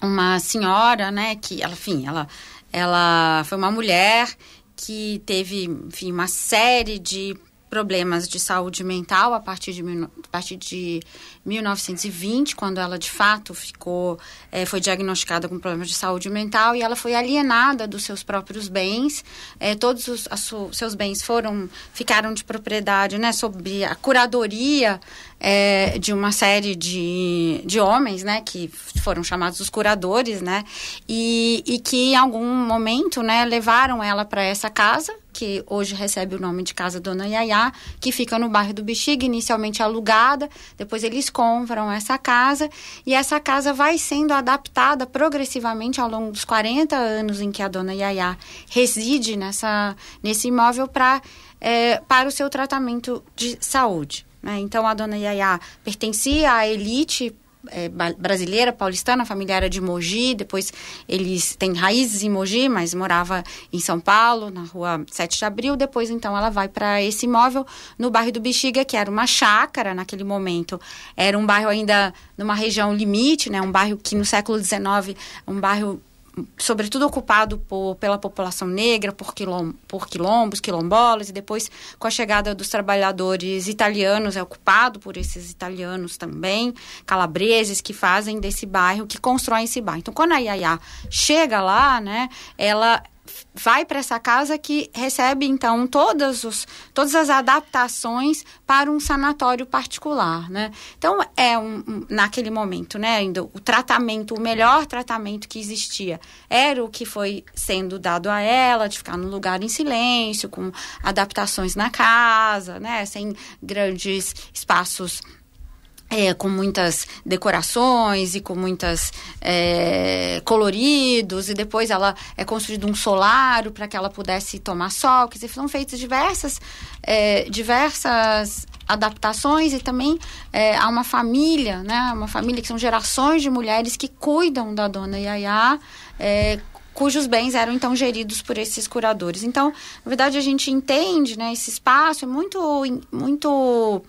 uma senhora, né, que, enfim, ela, ela foi uma mulher que teve, enfim, uma série de problemas de saúde mental a partir de, a partir de 1920, quando ela de fato ficou, é, foi diagnosticada com problemas de saúde mental e ela foi alienada dos seus próprios bens. É, todos os seus bens foram ficaram de propriedade, né, sob a curadoria é, de uma série de, de homens, né, que foram chamados os curadores, né, e, e que em algum momento, né, levaram ela para essa casa que hoje recebe o nome de Casa Dona Yaya, que fica no bairro do Bexiga, inicialmente alugada, depois eles compram essa casa e essa casa vai sendo adaptada progressivamente ao longo dos 40 anos em que a Dona Yaya reside nessa, nesse imóvel pra, é, para o seu tratamento de saúde. Né? Então, a Dona Yaya pertencia à elite é, brasileira, paulistana, a família era de Mogi, depois eles têm raízes em Mogi, mas morava em São Paulo, na rua 7 de Abril, depois então ela vai para esse imóvel no bairro do Bexiga, que era uma chácara. Naquele momento, era um bairro ainda numa região limite, né, um bairro que no século XIX, um bairro sobretudo ocupado por, pela população negra, por, quilom, por quilombos, quilombolas, e depois, com a chegada dos trabalhadores italianos, é ocupado por esses italianos também, calabreses, que fazem desse bairro, que constroem esse bairro. Então, quando a Yaya chega lá, né, ela vai para essa casa que recebe então todas, os, todas as adaptações para um sanatório particular, né? Então é um, um, naquele momento, né? Ainda o tratamento, o melhor tratamento que existia era o que foi sendo dado a ela, de ficar no lugar em silêncio, com adaptações na casa, né? Sem grandes espaços é, com muitas decorações e com muitas é, coloridos e depois ela é construído um solário para que ela pudesse tomar sol dizer foram feitas diversas é, diversas adaptações e também é, há uma família, né? Uma família que são gerações de mulheres que cuidam da dona Yaya, é, cujos bens eram então geridos por esses curadores. Então, na verdade, a gente entende, né? Esse espaço é muito, muito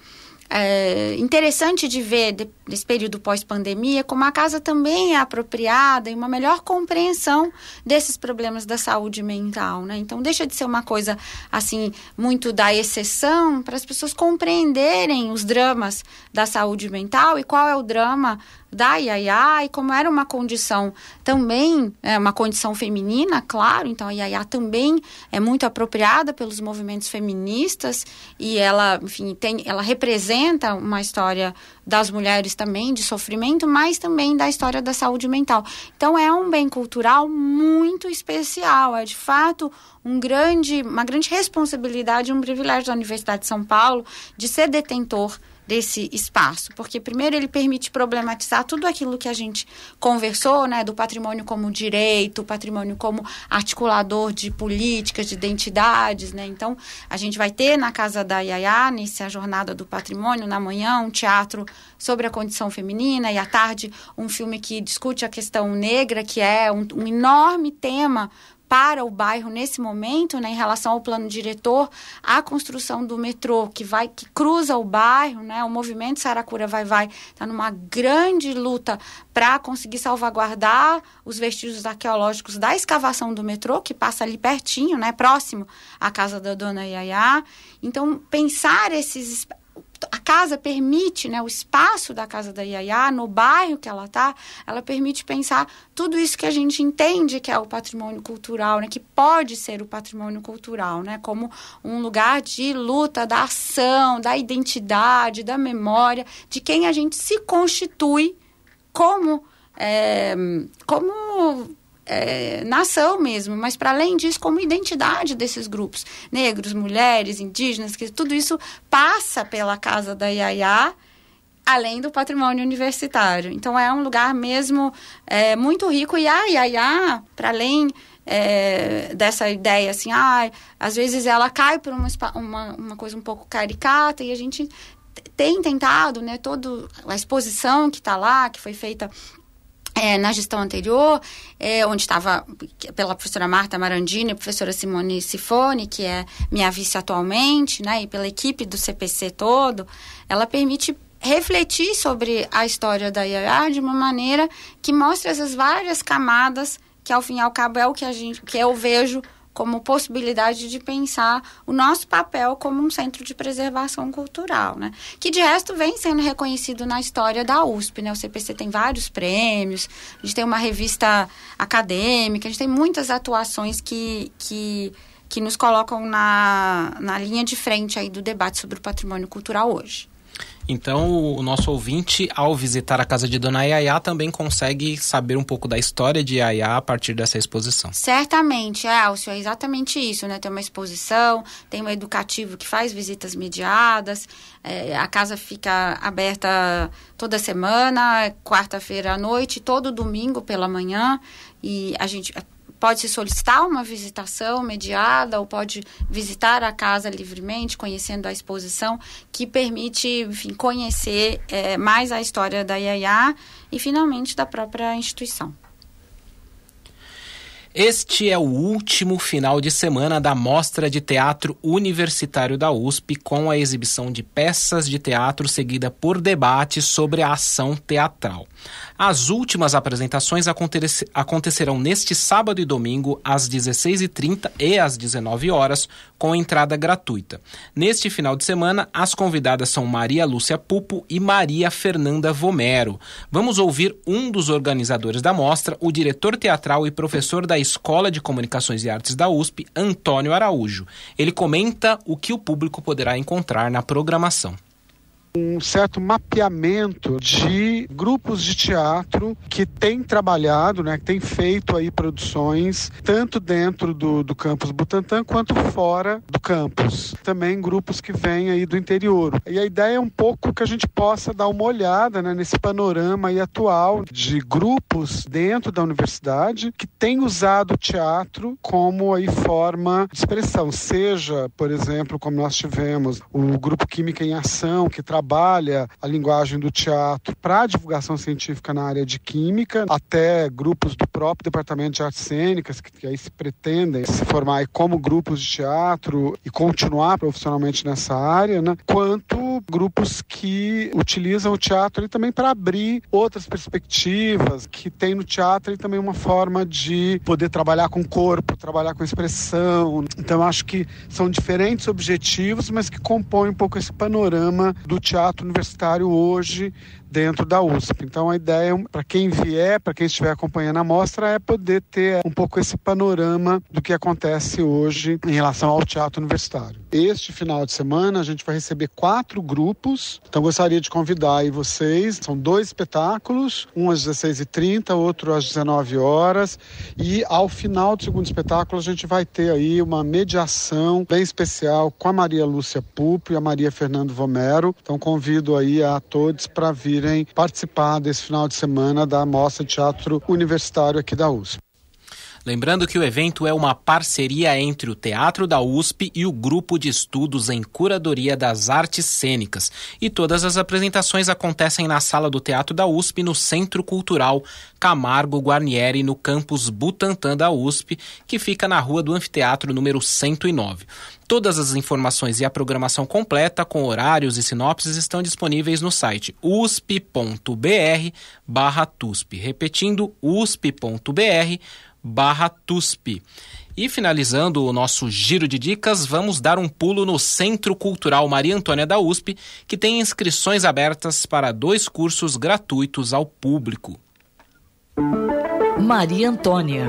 é, interessante de ver de, nesse período pós-pandemia como a casa também é apropriada e uma melhor compreensão desses problemas da saúde mental, né? Então deixa de ser uma coisa assim muito da exceção para as pessoas compreenderem os dramas da saúde mental e qual é o drama da Yaya e como era uma condição também, é, uma condição feminina, claro, então a Yaya também é muito apropriada pelos movimentos feministas e ela, enfim, tem, ela representa uma história das mulheres também de sofrimento, mas também da história da saúde mental. Então é um bem cultural muito especial, é de fato um grande, uma grande responsabilidade, um privilégio da Universidade de São Paulo de ser detentor desse espaço, porque primeiro ele permite problematizar tudo aquilo que a gente conversou, né, do patrimônio como direito, patrimônio como articulador de políticas, de identidades, né? Então, a gente vai ter na casa da Yaya, nessa jornada do patrimônio, na manhã, um teatro sobre a condição feminina e à tarde um filme que discute a questão negra, que é um, um enorme tema para o bairro nesse momento, né, em relação ao plano diretor, a construção do metrô que vai que cruza o bairro, né, o movimento Saracura vai vai está numa grande luta para conseguir salvaguardar os vestígios arqueológicos da escavação do metrô que passa ali pertinho, né, próximo à casa da dona Yaya. Então pensar esses a casa permite, né, o espaço da casa da Yaya, no bairro que ela está, ela permite pensar tudo isso que a gente entende que é o patrimônio cultural, né, que pode ser o patrimônio cultural, né, como um lugar de luta, da ação, da identidade, da memória, de quem a gente se constitui como é, como é, nação mesmo, mas para além disso, como identidade desses grupos negros, mulheres, indígenas, que tudo isso passa pela casa da Yaya, além do patrimônio universitário. Então é um lugar mesmo é, muito rico e a Yaya, para além é, dessa ideia assim, ah, às vezes ela cai por uma, uma, uma coisa um pouco caricata e a gente tem tentado, né, toda a exposição que está lá, que foi feita é, na gestão anterior, é, onde estava pela professora Marta Marandini, professora Simone Sifone, que é minha vice atualmente, né, e pela equipe do CPC todo, ela permite refletir sobre a história da IAA de uma maneira que mostre essas várias camadas que ao fim e ao cabo é o que a gente que eu vejo como possibilidade de pensar o nosso papel como um centro de preservação cultural, né? Que de resto vem sendo reconhecido na história da USP, né? O CPC tem vários prêmios, a gente tem uma revista acadêmica, a gente tem muitas atuações que, que, que nos colocam na, na linha de frente aí do debate sobre o patrimônio cultural hoje. Então, o nosso ouvinte, ao visitar a casa de Dona Yaya, também consegue saber um pouco da história de Yaya a partir dessa exposição. Certamente, Elcio, é exatamente isso, né? Tem uma exposição, tem um educativo que faz visitas mediadas, é, a casa fica aberta toda semana, quarta-feira à noite, todo domingo pela manhã, e a gente pode se solicitar uma visitação mediada ou pode visitar a casa livremente, conhecendo a exposição, que permite, enfim, conhecer é, mais a história da Yaya e, finalmente, da própria instituição. Este é o último final de semana da Mostra de Teatro Universitário da USP, com a exibição de peças de teatro seguida por debates sobre a ação teatral. As últimas apresentações acontecerão neste sábado e domingo, às 16h30 e às 19 horas, com entrada gratuita. Neste final de semana, as convidadas são Maria Lúcia Pupo e Maria Fernanda Vomero. Vamos ouvir um dos organizadores da mostra, o diretor teatral e professor da Escola de Comunicações e Artes da USP, Antônio Araújo. Ele comenta o que o público poderá encontrar na programação. Um certo mapeamento de grupos de teatro que têm trabalhado, né, que têm feito aí produções tanto dentro do, do campus Butantã quanto fora do campus. Também grupos que vêm aí do interior. E a ideia é um pouco que a gente possa dar uma olhada né, nesse panorama aí atual de grupos dentro da universidade que têm usado o teatro como aí forma de expressão, seja, por exemplo, como nós tivemos o grupo Química em Ação, que trabalha a linguagem do teatro para divulgação científica na área de química, até grupos do próprio Departamento de Artes Cênicas, que, que aí se pretendem se formar como grupos de teatro e continuar profissionalmente nessa área, né? quanto grupos que utilizam o teatro também para abrir outras perspectivas, que tem no teatro e também uma forma de poder trabalhar com o corpo, trabalhar com expressão. Então, acho que são diferentes objetivos, mas que compõem um pouco esse panorama do teatro universitário hoje dentro da USP. Então a ideia para quem vier, para quem estiver acompanhando a mostra, é poder ter um pouco esse panorama do que acontece hoje em relação ao teatro universitário. Este final de semana a gente vai receber quatro grupos, então gostaria de convidar aí vocês. São dois espetáculos, um às 16h30, outro às 19 horas e ao final do segundo espetáculo a gente vai ter aí uma mediação bem especial com a Maria Lúcia Pupo e a Maria Fernando Vomero. Então convido aí a todos para virem irem participar desse final de semana da Mostra de Teatro Universitário aqui da USP. Lembrando que o evento é uma parceria entre o Teatro da USP e o Grupo de Estudos em Curadoria das Artes Cênicas. E todas as apresentações acontecem na sala do Teatro da USP, no Centro Cultural Camargo Guarnieri, no campus Butantã da USP, que fica na rua do Anfiteatro número 109. Todas as informações e a programação completa, com horários e sinopses, estão disponíveis no site usp.br/tusp. Repetindo, usp.br barra TUSP. E finalizando o nosso giro de dicas, vamos dar um pulo no Centro Cultural Maria Antônia da USP, que tem inscrições abertas para dois cursos gratuitos ao público. Maria Antônia.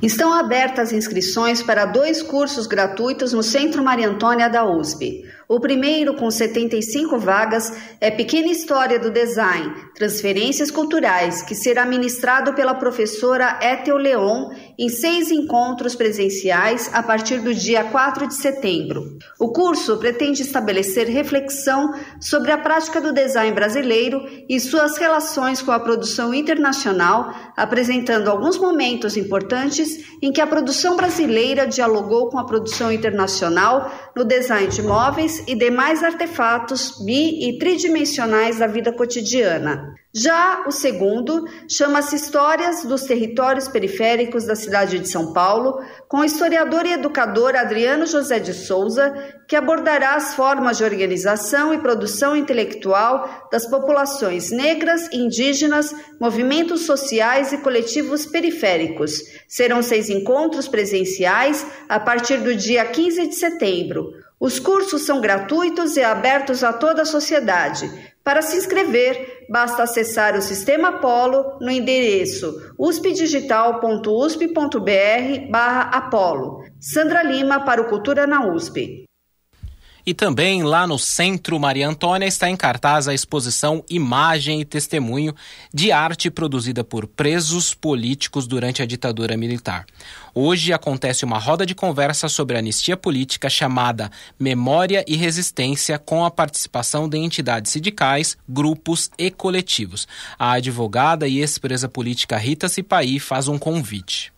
Estão abertas inscrições para dois cursos gratuitos no Centro Maria Antônia da USP. O primeiro, com 75 vagas, é Pequena História do Design, Transferências Culturais, que será ministrado pela professora Ethel Leon em seis encontros presenciais a partir do dia 4 de setembro. O curso pretende estabelecer reflexão sobre a prática do design brasileiro e suas relações com a produção internacional, apresentando alguns momentos importantes em que a produção brasileira dialogou com a produção internacional no design de móveis e demais artefatos bi e tridimensionais da vida cotidiana. Já o segundo chama-se Histórias dos Territórios Periféricos da cidade de São Paulo, com o historiador e educador Adriano José de Souza, que abordará as formas de organização e produção intelectual das populações negras, indígenas, movimentos sociais e coletivos periféricos. Serão seis encontros presenciais a partir do dia 15 de setembro. Os cursos são gratuitos e abertos a toda a sociedade. Para se inscrever, basta acessar o Sistema Apolo no endereço uspdigital.usp.br/apolo. Sandra Lima para o Cultura na USP. E também lá no Centro Maria Antônia está em cartaz a exposição Imagem e Testemunho de arte produzida por presos políticos durante a ditadura militar. Hoje acontece uma roda de conversa sobre anistia política chamada Memória e Resistência, com a participação de entidades sindicais, grupos e coletivos. A advogada e ex-presa política Rita Cipaí faz um convite.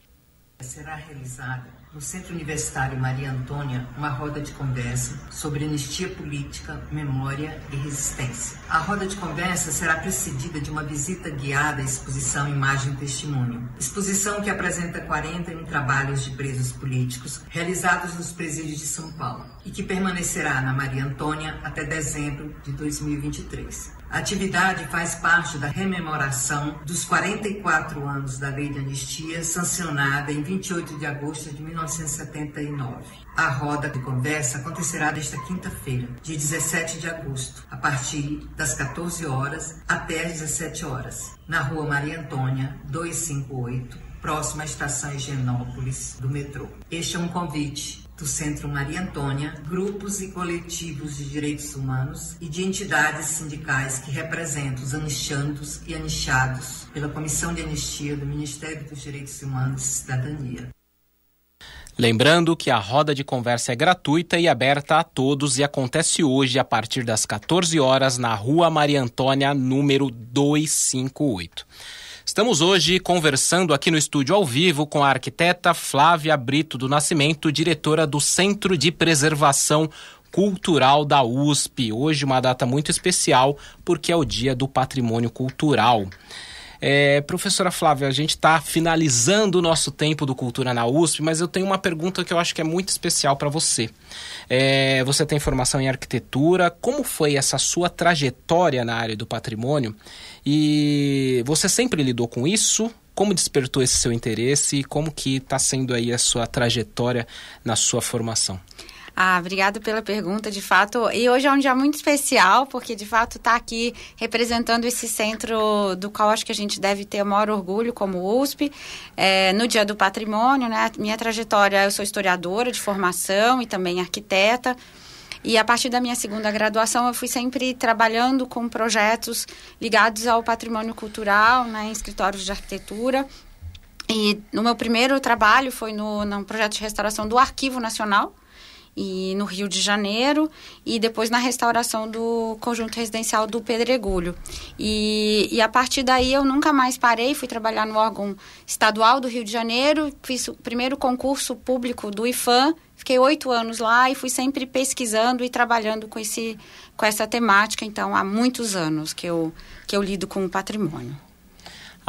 Será realizada no Centro Universitário Maria Antônia uma roda de conversa sobre anistia política, memória e resistência. A roda de conversa será precedida de uma visita guiada à exposição Imagem e Testemunho. Exposição que apresenta 41 trabalhos de presos políticos realizados nos presídios de São Paulo e que permanecerá na Maria Antônia até dezembro de 2023. A atividade faz parte da rememoração dos 44 anos da Lei de Anistia, sancionada em 28 de agosto de 1979. A roda de conversa acontecerá desta quinta-feira, dia 17 de agosto, a partir das 14 horas até as 17 horas, na Rua Maria Antônia, 258, próxima à estação Higienópolis do metrô. Este é um convite do Centro Maria Antônia, grupos e coletivos de direitos humanos e de entidades sindicais que representam os anistiandos e anistiados pela Comissão de Anistia do Ministério dos Direitos Humanos e Cidadania. Lembrando que a roda de conversa é gratuita e aberta a todos e acontece hoje a partir das 14 horas na Rua Maria Antônia, número 258. Estamos hoje conversando aqui no estúdio ao vivo com a arquiteta Flávia Brito do Nascimento, diretora do Centro de Preservação Cultural da USP. Hoje uma data muito especial porque é o Dia do Patrimônio Cultural. É, professora Flávia, a gente está finalizando o nosso tempo do Cultura na USP, mas eu tenho uma pergunta que eu acho que é muito especial para você. É, você tem formação em arquitetura, como foi essa sua trajetória na área do patrimônio? E você sempre lidou com isso? Como despertou esse seu interesse e como que está sendo aí a sua trajetória na sua formação? Ah, obrigada pela pergunta, de fato. E hoje é um dia muito especial, porque de fato está aqui representando esse centro do qual acho que a gente deve ter o maior orgulho como USP, é, no Dia do Patrimônio, né? Minha trajetória, eu sou historiadora de formação e também arquiteta. E a partir da minha segunda graduação, eu fui sempre trabalhando com projetos ligados ao patrimônio cultural, né, em escritórios de arquitetura. E no meu primeiro trabalho foi no, no projeto de restauração do Arquivo Nacional, e no Rio de Janeiro e depois na restauração do conjunto residencial do Pedregulho. E, e a partir daí eu nunca mais parei, fui trabalhar no órgão estadual do Rio de Janeiro, fiz o primeiro concurso público do IFAM, fiquei oito anos lá e fui sempre pesquisando e trabalhando com, esse, com essa temática, então há muitos anos que eu, que eu lido com o patrimônio.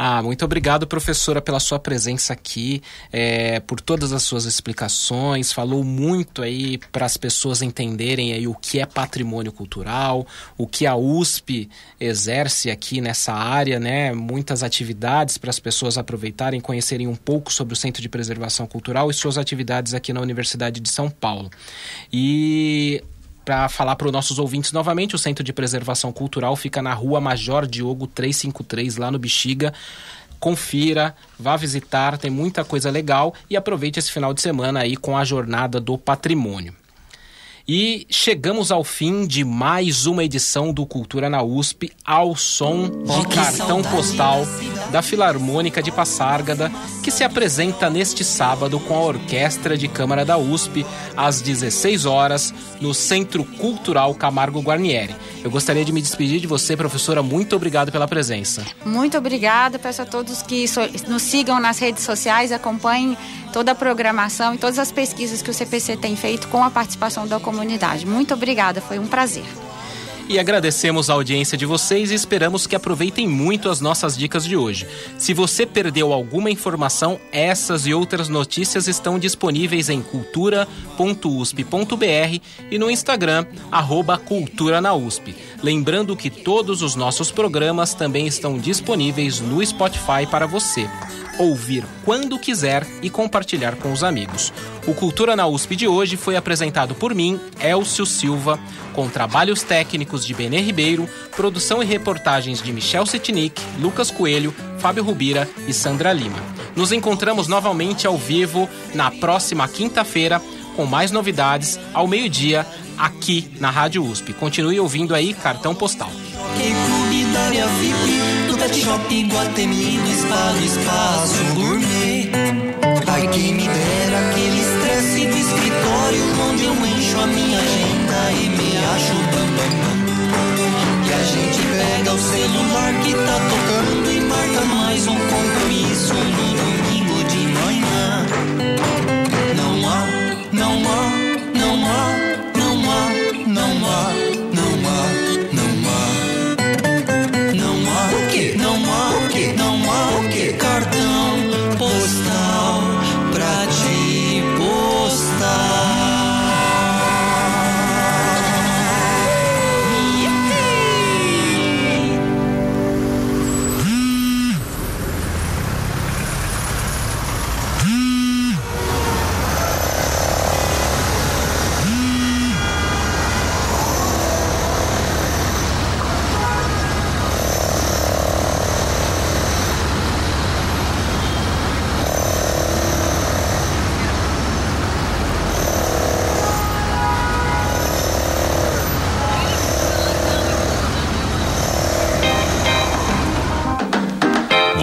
Ah, muito obrigado, professora, pela sua presença aqui, é, por todas as suas explicações. Falou muito aí para as pessoas entenderem aí o que é patrimônio cultural, o que a USP exerce aqui nessa área, né? Muitas atividades para as pessoas aproveitarem, conhecerem um pouco sobre o Centro de Preservação Cultural e suas atividades aqui na Universidade de São Paulo. E para falar para os nossos ouvintes novamente, o Centro de Preservação Cultural fica na rua Major Diogo 353, lá no Bexiga. Confira, vá visitar, tem muita coisa legal e aproveite esse final de semana aí com a Jornada do Patrimônio. E chegamos ao fim de mais uma edição do Cultura na USP, ao som de cartão postal da Filarmônica de Passárgada, que se apresenta neste sábado com a Orquestra de Câmara da USP, às 16 horas, no Centro Cultural Camargo Guarnieri. Eu gostaria de me despedir de você, professora. Muito obrigado pela presença. Muito obrigada. Peço a todos que nos sigam nas redes sociais, acompanhem toda a programação e todas as pesquisas que o CPC tem feito com a participação da comunidade. Muito obrigada, foi um prazer. E agradecemos a audiência de vocês e esperamos que aproveitem muito as nossas dicas de hoje. Se você perdeu alguma informação, essas e outras notícias estão disponíveis em cultura.usp.br e no Instagram, arroba Cultura na USP. Lembrando que todos os nossos programas também estão disponíveis no Spotify para você ouvir quando quiser e compartilhar com os amigos. O Cultura na USP de hoje foi apresentado por mim, Elcio Silva, com trabalhos técnicos de Benê Ribeiro, produção e reportagens de Michel Setnik, Lucas Coelho, Fábio Rubira e Sandra Lima. Nos encontramos novamente ao vivo na próxima quinta-feira com mais novidades ao meio-dia aqui na Rádio USP. Continue ouvindo aí Cartão Postal escritório onde eu encho a minha agenda e me bam, bam, bam. E gente pega o celular que tá tocando e marca mais um compromisso